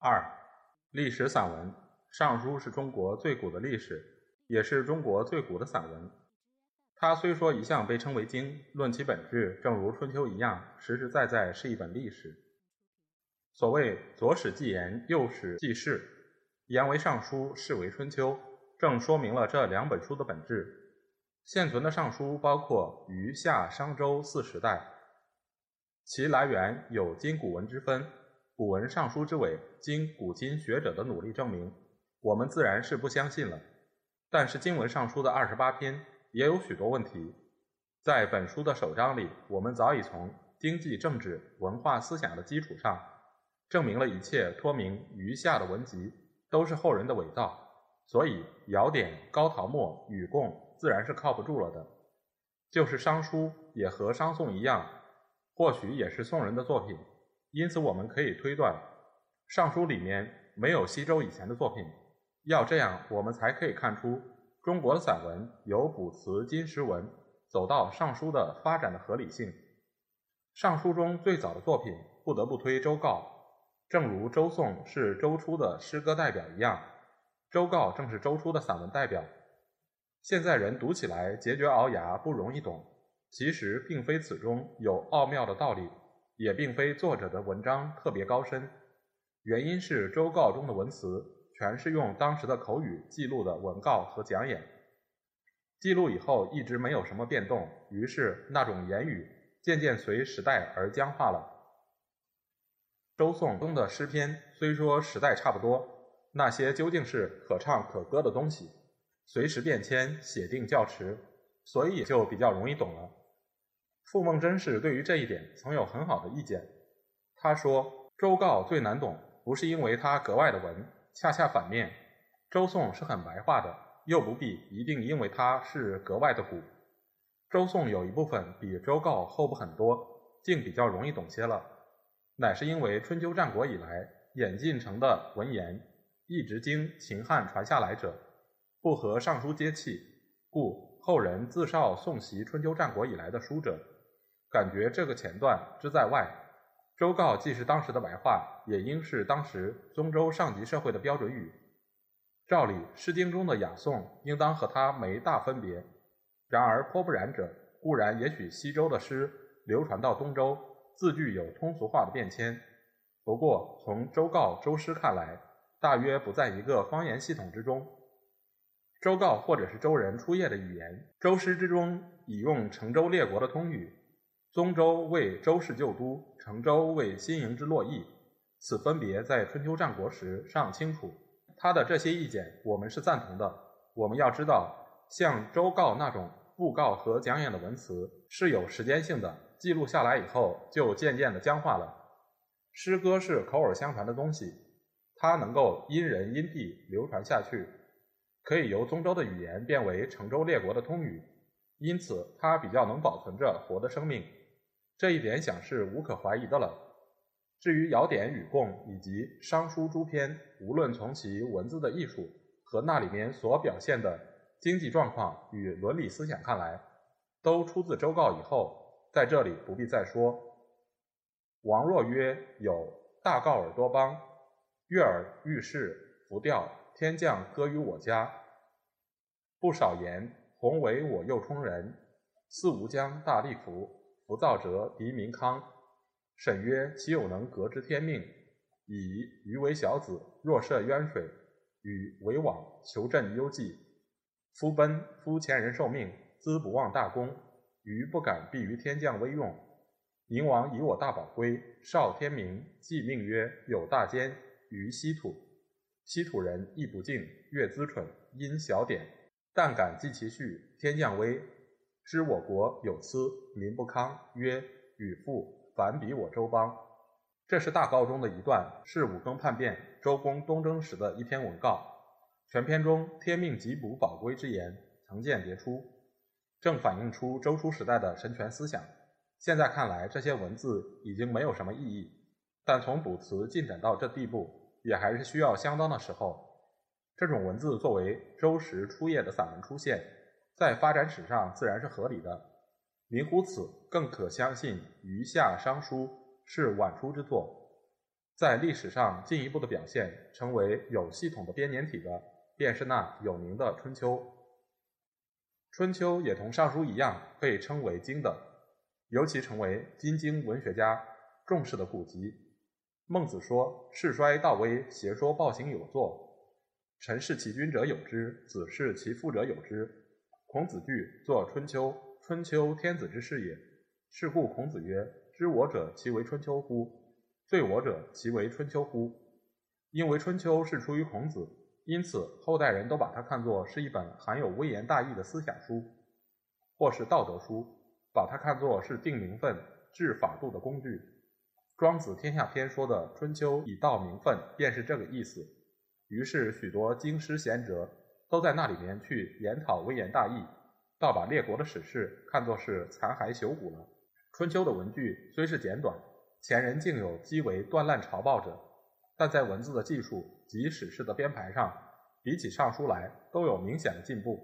二、历史散文《尚书》是中国最古的历史，也是中国最古的散文。它虽说一向被称为经，论其本质，正如《春秋》一样，实实在在是一本历史。所谓左史记言，右史记事，言为《尚书》，事为《春秋》，正说明了这两本书的本质。现存的尚书包括余夏商周四时代，其来源有今古文之分。古文尚书之伪，经古今学者的努力证明，我们自然是不相信了。但是经文尚书的二十八篇也有许多问题。在本书的首章里，我们早已从经济、政治、文化、思想的基础上，证明了一切托名余夏的文集都是后人的伪造。所以尧典、高陶墨、禹贡。自然是靠不住了的。就是商书也和商颂一样，或许也是宋人的作品。因此，我们可以推断，尚书里面没有西周以前的作品。要这样，我们才可以看出中国的散文由卜辞、金石文走到尚书的发展的合理性。尚书中最早的作品，不得不推周告，正如周颂是周初的诗歌代表一样，周告正是周初的散文代表。现在人读起来结绝鳌牙，不容易懂。其实并非此中有奥妙的道理，也并非作者的文章特别高深。原因是周告中的文词全是用当时的口语记录的文告和讲演，记录以后一直没有什么变动，于是那种言语渐渐随时代而僵化了。周颂中的诗篇虽说时代差不多，那些究竟是可唱可歌的东西。随时变迁，写定较迟，所以也就比较容易懂了。傅孟真是对于这一点曾有很好的意见。他说：“周告最难懂，不是因为它格外的文，恰恰反面，周颂是很白话的，又不必一定因为它是格外的古。周颂有一部分比周告厚不很多，竟比较容易懂些了，乃是因为春秋战国以来演进成的文言，一直经秦汉传下来者。”不和尚书接气，故后人自少诵习春秋战国以来的书者，感觉这个前段之在外。周告既是当时的白话，也应是当时宗周上级社会的标准语。照理，《诗经》中的雅颂应当和它没大分别。然而颇不然者，固然也许西周的诗流传到东周，字句有通俗化的变迁。不过从周告、周诗看来，大约不在一个方言系统之中。周告或者是周人初业的语言，周诗之中已用成周列国的通语，宗周为周氏旧都，成周为新营之洛邑，此分别在春秋战国时尚清楚。他的这些意见我们是赞同的。我们要知道，像周告那种布告和讲演的文词是有时间性的，记录下来以后就渐渐的僵化了。诗歌是口耳相传的东西，它能够因人因地流传下去。可以由宗周的语言变为成周列国的通语，因此它比较能保存着活的生命，这一点想是无可怀疑的了。至于尧典、禹贡以及商书诸篇，无论从其文字的艺术和那里面所表现的经济状况与伦理思想看来，都出自周告以后，在这里不必再说。王若曰：“有大告尔多邦，悦尔遇事，浮调。”天降歌于我家，不少言。弘为我右冲人，四吴江大利服，浮躁者敌民康。沈曰：岂有能革之天命？以余为小子，若涉渊水，与为往求朕忧计。夫奔，夫前人受命，兹不忘大功，余不敢避于天降威用。宁王以我大宝归，少天明，既命曰：有大奸于稀土。西土人亦不敬，越滋蠢，因小典，但敢记其序。天降威，知我国有司，民不康。曰：与父反比我周邦。这是大告中的一段，是武庚叛变、周公东征时的一篇文告。全篇中“天命极补宝龟”之言层见迭出，正反映出周初时代的神权思想。现在看来，这些文字已经没有什么意义，但从卜辞进展到这地步，也还是需要相当的时候。这种文字作为周时初叶的散文出现，在发展史上自然是合理的。明乎此，更可相信余下商书。是晚出之作，在历史上进一步的表现，成为有系统的编年体的，便是那有名的《春秋》。《春秋》也同《尚书》一样，被称为经的，尤其成为今经文学家重视的古籍。孟子说：“世衰道危，邪说暴行有作。臣视其君者有之，子视其父者有之。”孔子句作《春秋》，《春秋》天子之事也。是故孔子曰。知我者，其为春秋乎？罪我者，其为春秋乎？因为春秋是出于孔子，因此后代人都把它看作是一本含有微言大义的思想书，或是道德书，把它看作是定名分、治法度的工具。庄子天下篇说的春秋以道名分，便是这个意思。于是许多经师贤哲都在那里面去研讨微言大义，倒把列国的史事看作是残骸朽骨了。春秋的文句虽是简短，前人竟有极为断烂朝暴者，但在文字的技术及史事的编排上，比起尚书来都有明显的进步，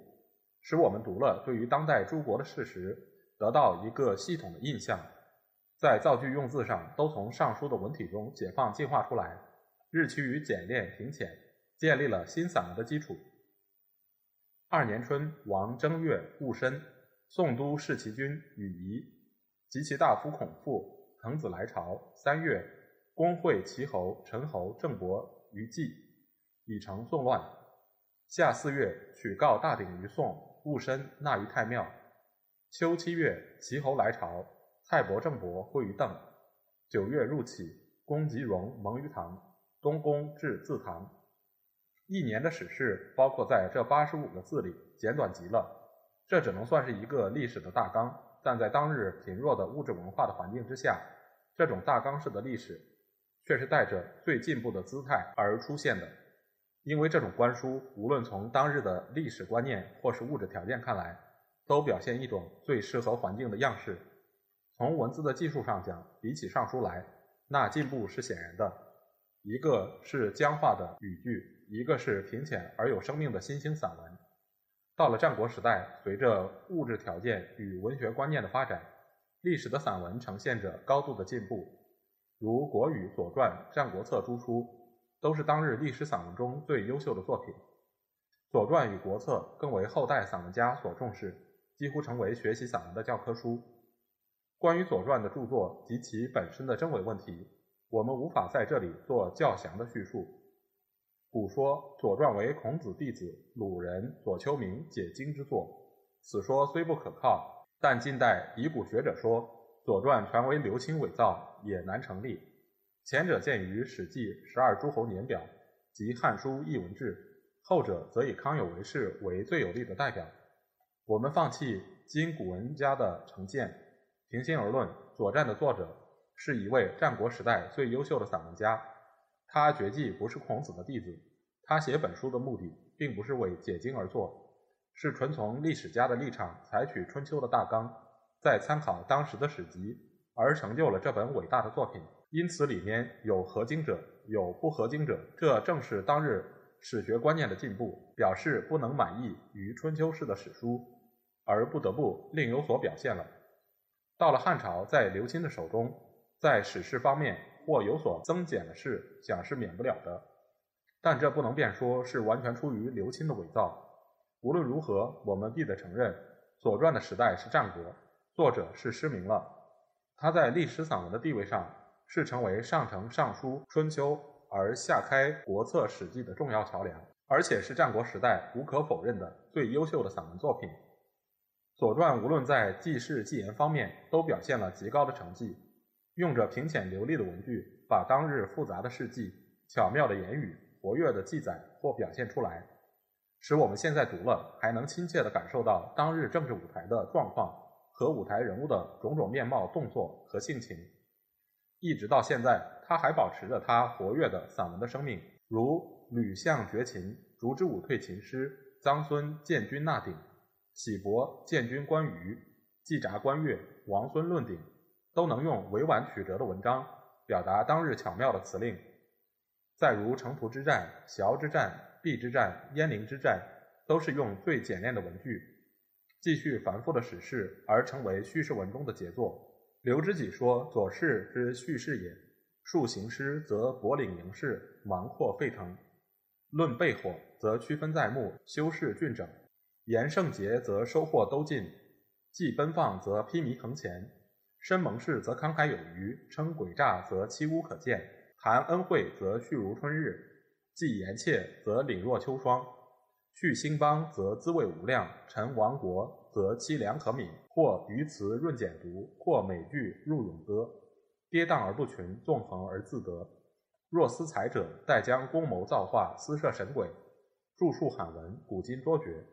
使我们读了对于当代诸国的事实得到一个系统的印象，在造句用字上都从尚书的文体中解放进化出来，日趋于简练平浅，建立了新散文的基础。二年春，王正月戊申，宋都弑其君与夷。及其大夫孔父，滕子来朝。三月，公会齐侯、陈侯、郑伯于季，以成宋乱。夏四月，取告大鼎于宋，戊申，纳于太庙。秋七月，齐侯来朝，蔡伯、郑伯会于邓。九月入启，公及荣蒙于唐。东宫至自唐。一年的史事包括在这八十五个字里，简短极了。这只能算是一个历史的大纲。但在当日贫弱的物质文化的环境之下，这种大纲式的历史却是带着最进步的姿态而出现的。因为这种官书，无论从当日的历史观念或是物质条件看来，都表现一种最适合环境的样式。从文字的技术上讲，比起尚书来，那进步是显然的。一个是僵化的语句，一个是平浅而有生命的新兴散文。到了战国时代，随着物质条件与文学观念的发展，历史的散文呈现着高度的进步。如《国语》《左传》《战国策》诸书，都是当日历史散文中最优秀的作品。《左传》与《国策》更为后代散文家所重视，几乎成为学习散文的教科书。关于《左传》的著作及其本身的真伪问题，我们无法在这里做较详的叙述。古说《左传》为孔子弟子鲁人左丘明解经之作，此说虽不可靠，但近代以古学者说《左传》传为刘钦伪造，也难成立。前者见于《史记·十二诸侯年表》及《汉书·艺文志》，后者则以康有为氏为最有力的代表。我们放弃今古文家的成见，平心而论，《左传》的作者是一位战国时代最优秀的散文家。他绝技不是孔子的弟子，他写本书的目的并不是为解经而作，是纯从历史家的立场采取春秋的大纲，再参考当时的史籍而成就了这本伟大的作品。因此里面有合经者，有不合经者，这正是当日史学观念的进步，表示不能满意于春秋式的史书，而不得不另有所表现了。到了汉朝，在刘钦的手中，在史事方面。或有所增减的事，想是免不了的，但这不能便说是完全出于刘钦的伪造。无论如何，我们必得承认，《左传》的时代是战国，作者是失明了。他在历史散文的地位上，是成为上承《尚书》《春秋》而下开《国策》《史记》的重要桥梁，而且是战国时代无可否认的最优秀的散文作品。《左传》无论在记事记言方面，都表现了极高的成绩。用着平浅流利的文句，把当日复杂的事迹、巧妙的言语、活跃的记载或表现出来，使我们现在读了还能亲切地感受到当日政治舞台的状况和舞台人物的种种面貌、动作和性情。一直到现在，他还保持着他活跃的散文的生命，如《吕相绝琴》《烛之武退秦师》《臧孙建军纳鼎》《喜伯建军观鱼》《季札观月》《王孙论鼎》，都能用委婉曲折的文章表达当日巧妙的辞令。再如城濮之战、崤之战、邲之战、鄢陵之战，都是用最简练的文句，继续繁复的史事，而成为叙事文中的杰作。刘知己说：“左氏之叙事也，述行诗则博领营事，芒阔沸腾；论备火，则区分在目，修饰峻整；言圣节，则收获都尽；既奔放，则披靡腾前；申盟誓，则慷慨有余；称诡诈，则凄污可见；谈恩惠，则煦如春日；记言切，则凛若秋霜；叙兴邦，则滋味无量；陈亡国。”则凄凉可悯，或余词润简读，或美句入咏歌，跌宕而不群，纵横而自得。若思才者，待将功谋造化，私设神鬼，著述罕闻，古今多绝。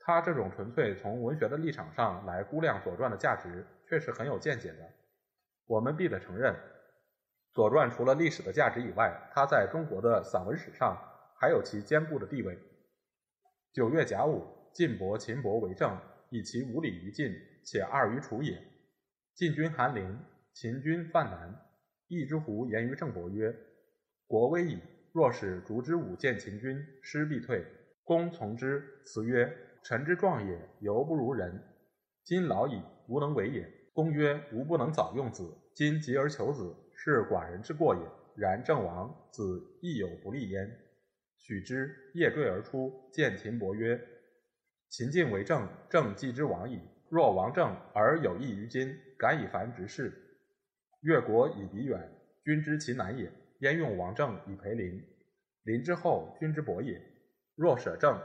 他这种纯粹从文学的立场上来估量《左传》的价值，却是很有见解的。我们必得承认，《左传》除了历史的价值以外，它在中国的散文史上还有其坚固的地位。九月甲午，晋伯、秦伯为政。以其无礼于晋，且二于楚也。晋军韩陵，秦军犯南。易之狐言于郑伯曰：“国危矣，若使烛之武见秦军，师必退。”公从之，辞曰：“臣之壮也，犹不如人。今老矣，无能为也。”公曰：“吾不能早用子，今急而求子，是寡人之过也。然郑王子亦有不利焉。”许之，夜坠而出，见秦伯曰。秦晋为政，政继之亡矣。若亡政而有益于今，敢以凡执事。越国以敌远，君之其难也。焉用王政以培邻？邻之后，君之伯也。若舍政，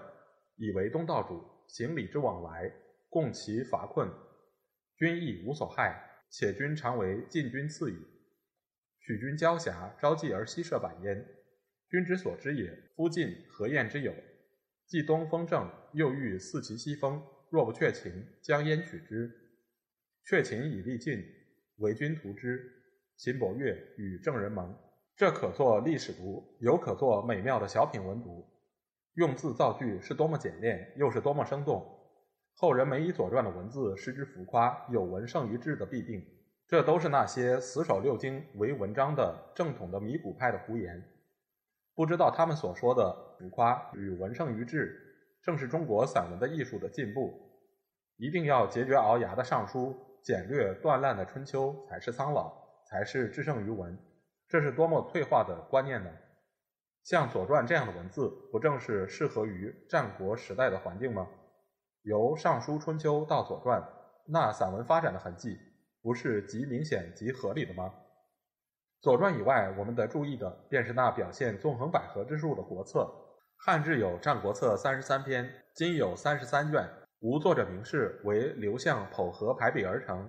以为东道主，行礼之往来，共其乏困，君亦无所害。且君常为晋君赐予，许君交辖，朝济而西射板焉。君之所知也。夫晋何晏之有？既东风正，又欲四其西风。若不却秦，将焉取之？却秦以利晋，为君图之。秦伯乐与郑人盟，这可作历史读，有可作美妙的小品文读。用字造句是多么简练，又是多么生动。后人没以《左传》的文字失之浮夸，有文胜于质的弊病。这都是那些死守六经为文章的正统的弥古派的胡言。不知道他们所说的浮夸与文胜于志，正是中国散文的艺术的进步。一定要节绝聱牙的尚书，简略断烂的春秋，才是苍老，才是制胜于文。这是多么退化的观念呢？像《左传》这样的文字，不正是适合于战国时代的环境吗？由尚书春秋到左传，那散文发展的痕迹，不是极明显、极合理的吗？《左传》以外，我们得注意的便是那表现纵横捭阖之术的国策。汉制有《战国策》三十三篇，今有三十三卷，无作者名士，为刘向剖合排比而成。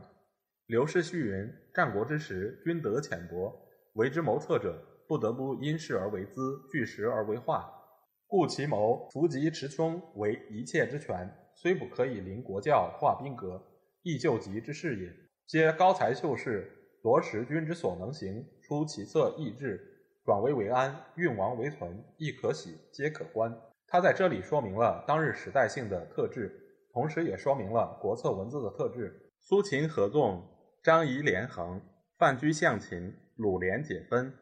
刘氏序云：“战国之时，君德浅薄，为之谋策者，不得不因事而为资，据实而为化。故其谋伏击持凶为一切之权，虽不可以临国教、化兵革，亦救急之事也。皆高才秀士，夺持君之所能行。”出其策易志，转危为安，运亡为存，亦可喜，皆可观。他在这里说明了当日时代性的特质，同时也说明了国策文字的特质。苏秦合纵，张仪连横，范雎向秦，鲁连解分，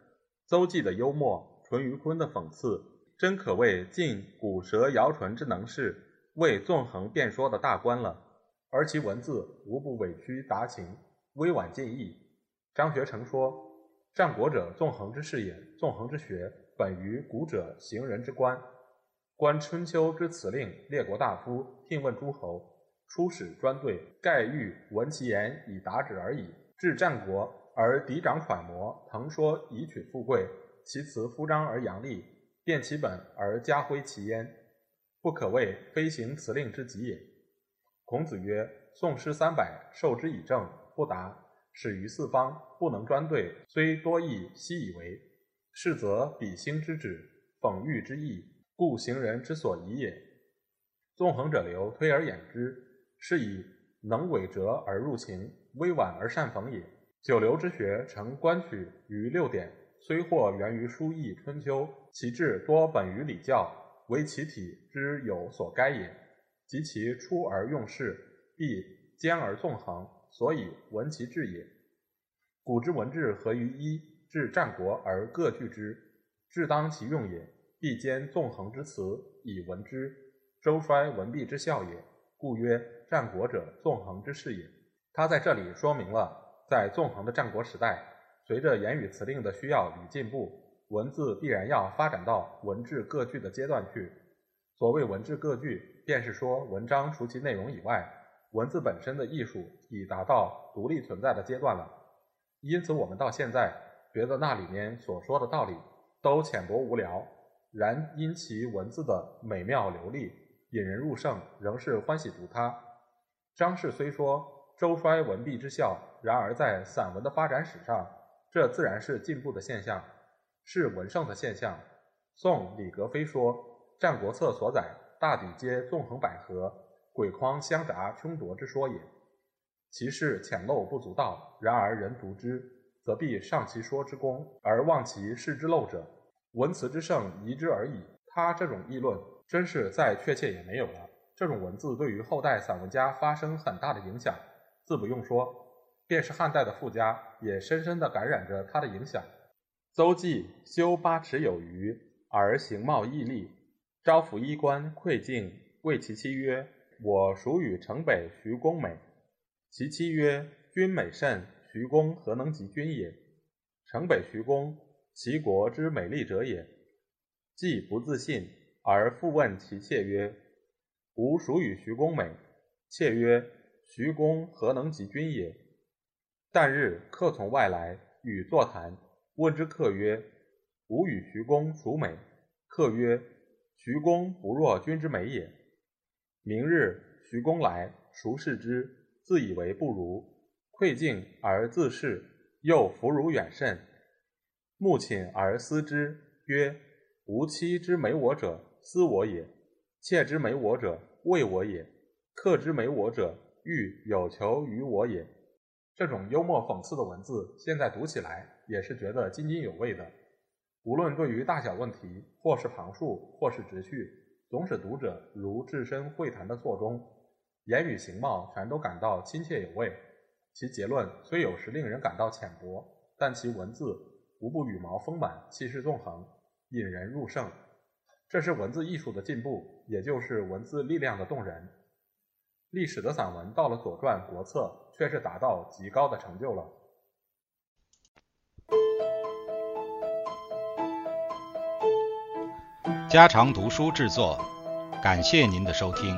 邹忌的幽默，淳于髡的讽刺，真可谓尽古舌摇唇之能事，为纵横辩说的大观了。而其文字无不委曲达情，委婉尽意。张学成说。战国者，纵横之士也。纵横之学，本于古者行人之观。观春秋之辞令，列国大夫聘问诸侯，出使专对，盖欲闻其言以达旨而已。至战国而嫡长揣摩，腾说以取富贵，其辞敷张而扬丽，变其本而家徽其焉，不可谓非行辞令之极也。孔子曰：“宋诗三百，受之以政，不达。”始于四方，不能专对，虽多义，奚以为。是则比兴之旨，讽喻之意，故行人之所宜也。纵横者流，推而掩之，是以能委折而入情，委婉而善讽也。九流之学成观取于六典，虽或源于书易春秋，其志多本于礼教，为其体之有所该也。及其出而用事，必兼而纵横，所以闻其志也。古之文治合于一，至战国而各据之，至当其用也，必兼纵横之辞以闻之，周衰文毕之效也。故曰战国者，纵横之势也。他在这里说明了，在纵横的战国时代，随着言语辞令的需要与进步，文字必然要发展到文治各具的阶段去。所谓文治各具，便是说文章除其内容以外，文字本身的艺术已达到独立存在的阶段了。因此，我们到现在觉得那里面所说的道理都浅薄无聊，然因其文字的美妙流利、引人入胜，仍是欢喜读它。张氏虽说周衰文毕之效，然而在散文的发展史上，这自然是进步的现象，是文盛的现象。宋李格非说《战国策》所载大抵皆纵横捭阖、鬼筐相杂凶夺之说也。其事浅陋不足道，然而人读之，则必上其说之功，而忘其事之陋者。文辞之盛，疑之而已。他这种议论，真是再确切也没有了。这种文字对于后代散文家发生很大的影响，自不用说，便是汉代的富家，也深深地感染着他的影响。邹忌修八尺有余，而形貌毅力，招服衣冠，窥镜，谓其妻曰：“我属与城北徐公美。”其妻曰：“君美甚，徐公何能及君也？城北徐公，齐国之美丽者也。”既不自信，而复问其妾曰：“吾属与徐公美。”妾曰：“徐公何能及君也？”旦日客从外来，与坐谈，问之客曰：“吾与徐公孰美？”客曰：“徐公不若君之美也。”明日徐公来，孰视之？自以为不如，窥镜而自视，又弗如远甚。目寝而思之，曰：“吾妻之美我者，思我也；妾之美我者，畏我也；客之美我者，欲有求于我也。”这种幽默讽刺的文字，现在读起来也是觉得津津有味的。无论对于大小问题，或是旁述，或是直叙，总使读者如置身会谈的座中。言语形貌全都感到亲切有味，其结论虽有时令人感到浅薄，但其文字无不羽毛丰满，气势纵横，引人入胜。这是文字艺术的进步，也就是文字力量的动人。历史的散文到了《左传》《国策》，却是达到极高的成就了。家常读书制作，感谢您的收听。